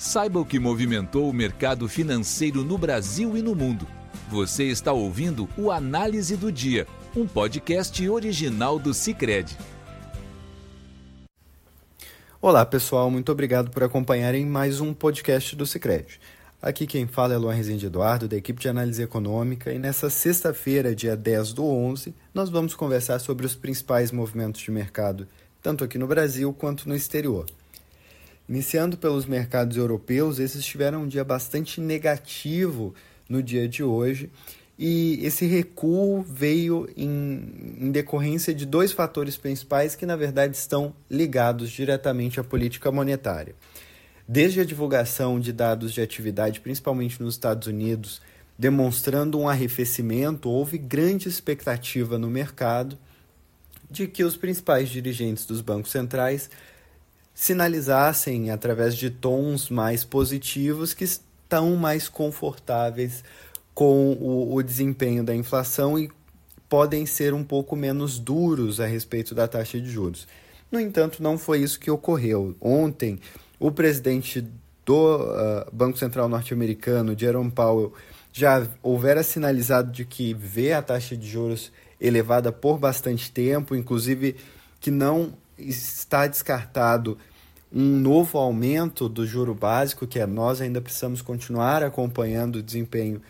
Saiba o que movimentou o mercado financeiro no Brasil e no mundo. Você está ouvindo o Análise do Dia, um podcast original do Cicred. Olá pessoal, muito obrigado por acompanharem mais um podcast do Cicred. Aqui quem fala é Luan Rezende Eduardo, da equipe de análise econômica, e nessa sexta-feira, dia 10 do 11, nós vamos conversar sobre os principais movimentos de mercado, tanto aqui no Brasil quanto no exterior. Iniciando pelos mercados europeus, esses tiveram um dia bastante negativo no dia de hoje. E esse recuo veio em, em, decorrência de dois fatores principais que, na verdade, estão ligados diretamente à política monetária. Desde a divulgação de dados de atividade, principalmente nos Estados Unidos, demonstrando um arrefecimento, houve grande expectativa no mercado de que os principais dirigentes dos bancos centrais sinalizassem através de tons mais positivos que estão mais confortáveis com o, o desempenho da inflação e podem ser um pouco menos duros a respeito da taxa de juros. No entanto, não foi isso que ocorreu. Ontem, o presidente do uh, Banco Central norte-americano, Jerome Powell, já houvera sinalizado de que vê a taxa de juros elevada por bastante tempo, inclusive que não está descartado um novo aumento do juro básico, que é nós ainda precisamos continuar acompanhando o desempenho,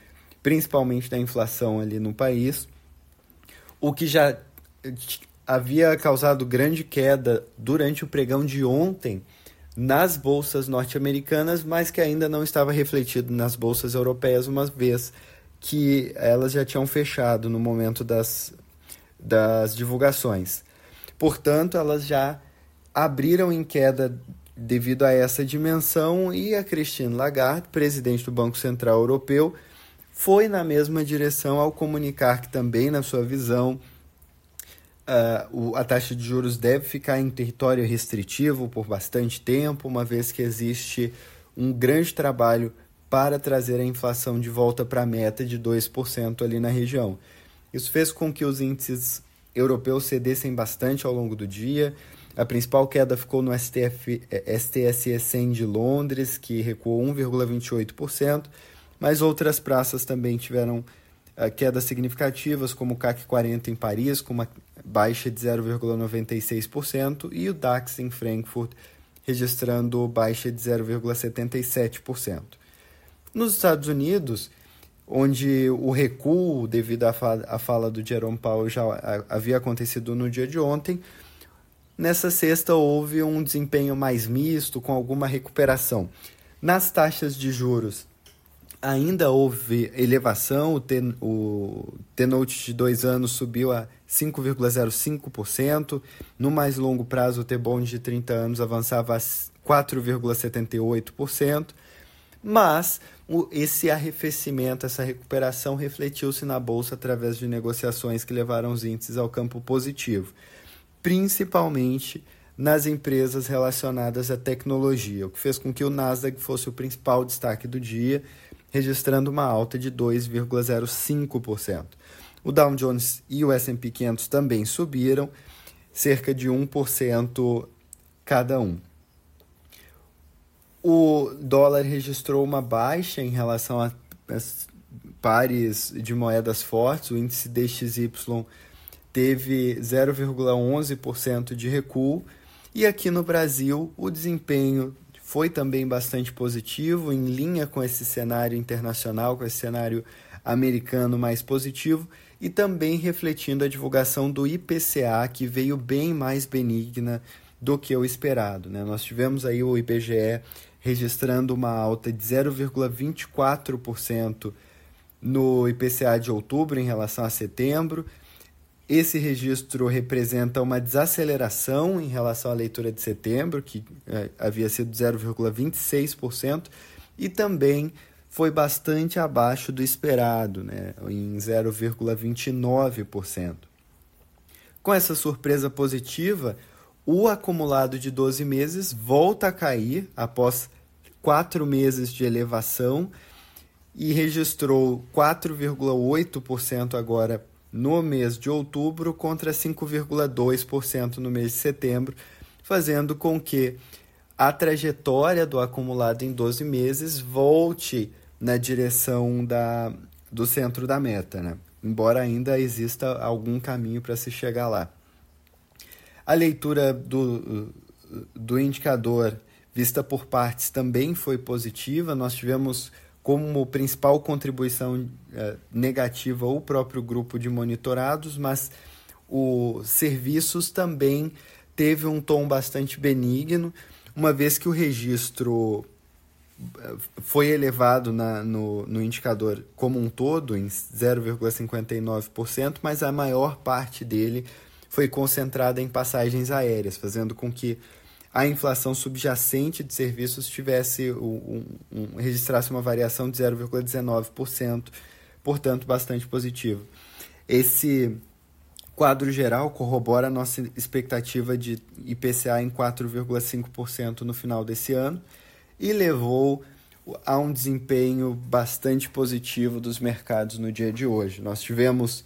principalmente da inflação ali no país, o que já havia causado grande queda durante o pregão de ontem nas bolsas norte-americanas, mas que ainda não estava refletido nas bolsas europeias, uma vez que elas já tinham fechado no momento das, das divulgações. Portanto, elas já abriram em queda devido a essa dimensão e a Christine Lagarde, presidente do Banco Central Europeu, foi na mesma direção ao comunicar que também, na sua visão, uh, a taxa de juros deve ficar em território restritivo por bastante tempo, uma vez que existe um grande trabalho para trazer a inflação de volta para a meta de 2% ali na região. Isso fez com que os índices europeus cedessem bastante ao longo do dia. A principal queda ficou no STF, STSE 100 de Londres, que recuou 1,28%, mas outras praças também tiveram uh, quedas significativas, como o CAC 40 em Paris, com uma baixa de 0,96%, e o DAX em Frankfurt, registrando baixa de 0,77%. Nos Estados Unidos, onde o recuo devido à fala do Jerome Powell já havia acontecido no dia de ontem, Nessa sexta houve um desempenho mais misto, com alguma recuperação. Nas taxas de juros, ainda houve elevação, o, T-Note de dois anos subiu a 5,05%, no mais longo prazo o T-Bond de 30 anos avançava a 4,78%, mas o, esse arrefecimento, essa recuperação refletiu-se na Bolsa através de negociações que levaram os índices ao campo positivo principalmente nas empresas relacionadas à tecnologia, o que fez com que o Nasdaq fosse o principal destaque do dia, registrando uma alta de 2,05%. O Dow Jones e o S&P 500 também subiram, cerca de 1% cada um. O dólar registrou uma baixa em relação a pares de moedas fortes, o índice DXY teve 0,11% de recuo, e aqui no Brasil o desempenho foi também bastante positivo, em linha com esse cenário internacional, com esse cenário americano mais positivo, e também refletindo a divulgação do IPCA, que veio bem mais benigna do que o esperado. Né? Nós tivemos aí o IBGE registrando uma alta de 0,24% no IPCA de outubro em relação a setembro, esse registro representa uma desaceleração em relação à leitura de setembro, que é, havia sido 0,26%, e também foi bastante abaixo do esperado, né, em 0,29%. Com essa surpresa positiva, o acumulado de 12 meses volta a cair após quatro meses de elevação e registrou 4,8% agora no mês de outubro contra 5,2% no mês de setembro, fazendo com que a trajetória do acumulado em 12 meses volte na direção da, do centro da meta, né? embora ainda exista algum caminho para se chegar lá. A leitura do, do indicador vista por partes também foi positiva. Nós tivemos como principal contribuição eh, negativa o próprio grupo de monitorados, mas os serviços também teve um tom bastante benigno, uma vez que o registro eh, foi elevado na, no, no indicador como um todo, em 0,59%, mas a maior parte dele foi concentrada em passagens aéreas, fazendo com que a inflação subjacente de serviços tivesse um, um, registrasse uma variação de 0,19%, portanto bastante positivo. Esse quadro geral corrobora a nossa expectativa de IPCA em 4,5% no final desse ano e levou a um desempenho bastante positivo dos mercados no dia de hoje. Nós tivemos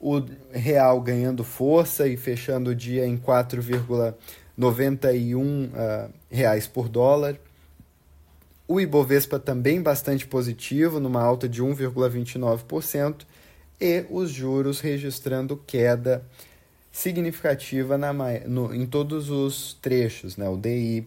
o real ganhando força e fechando o dia em 4,5%. 91 uh, reais por dólar. O Ibovespa também bastante positivo, numa alta de 1,29%, e os juros registrando queda significativa na, no, em todos os trechos. Né? O DI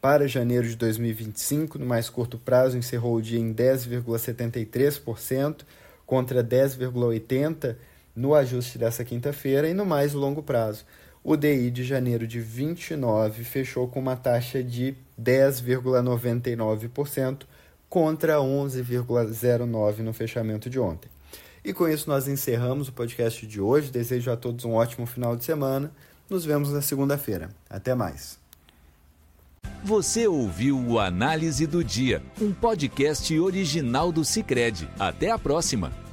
para janeiro de 2025, no mais curto prazo, encerrou o dia em 10,73%, contra 10,80% no ajuste dessa quinta-feira, e no mais longo prazo, o DI de janeiro de 29 fechou com uma taxa de 10,99% contra 11,09 no fechamento de ontem. E com isso nós encerramos o podcast de hoje. Desejo a todos um ótimo final de semana. Nos vemos na segunda-feira. Até mais. Você ouviu o Análise do Dia, um podcast original do Cicred. Até a próxima.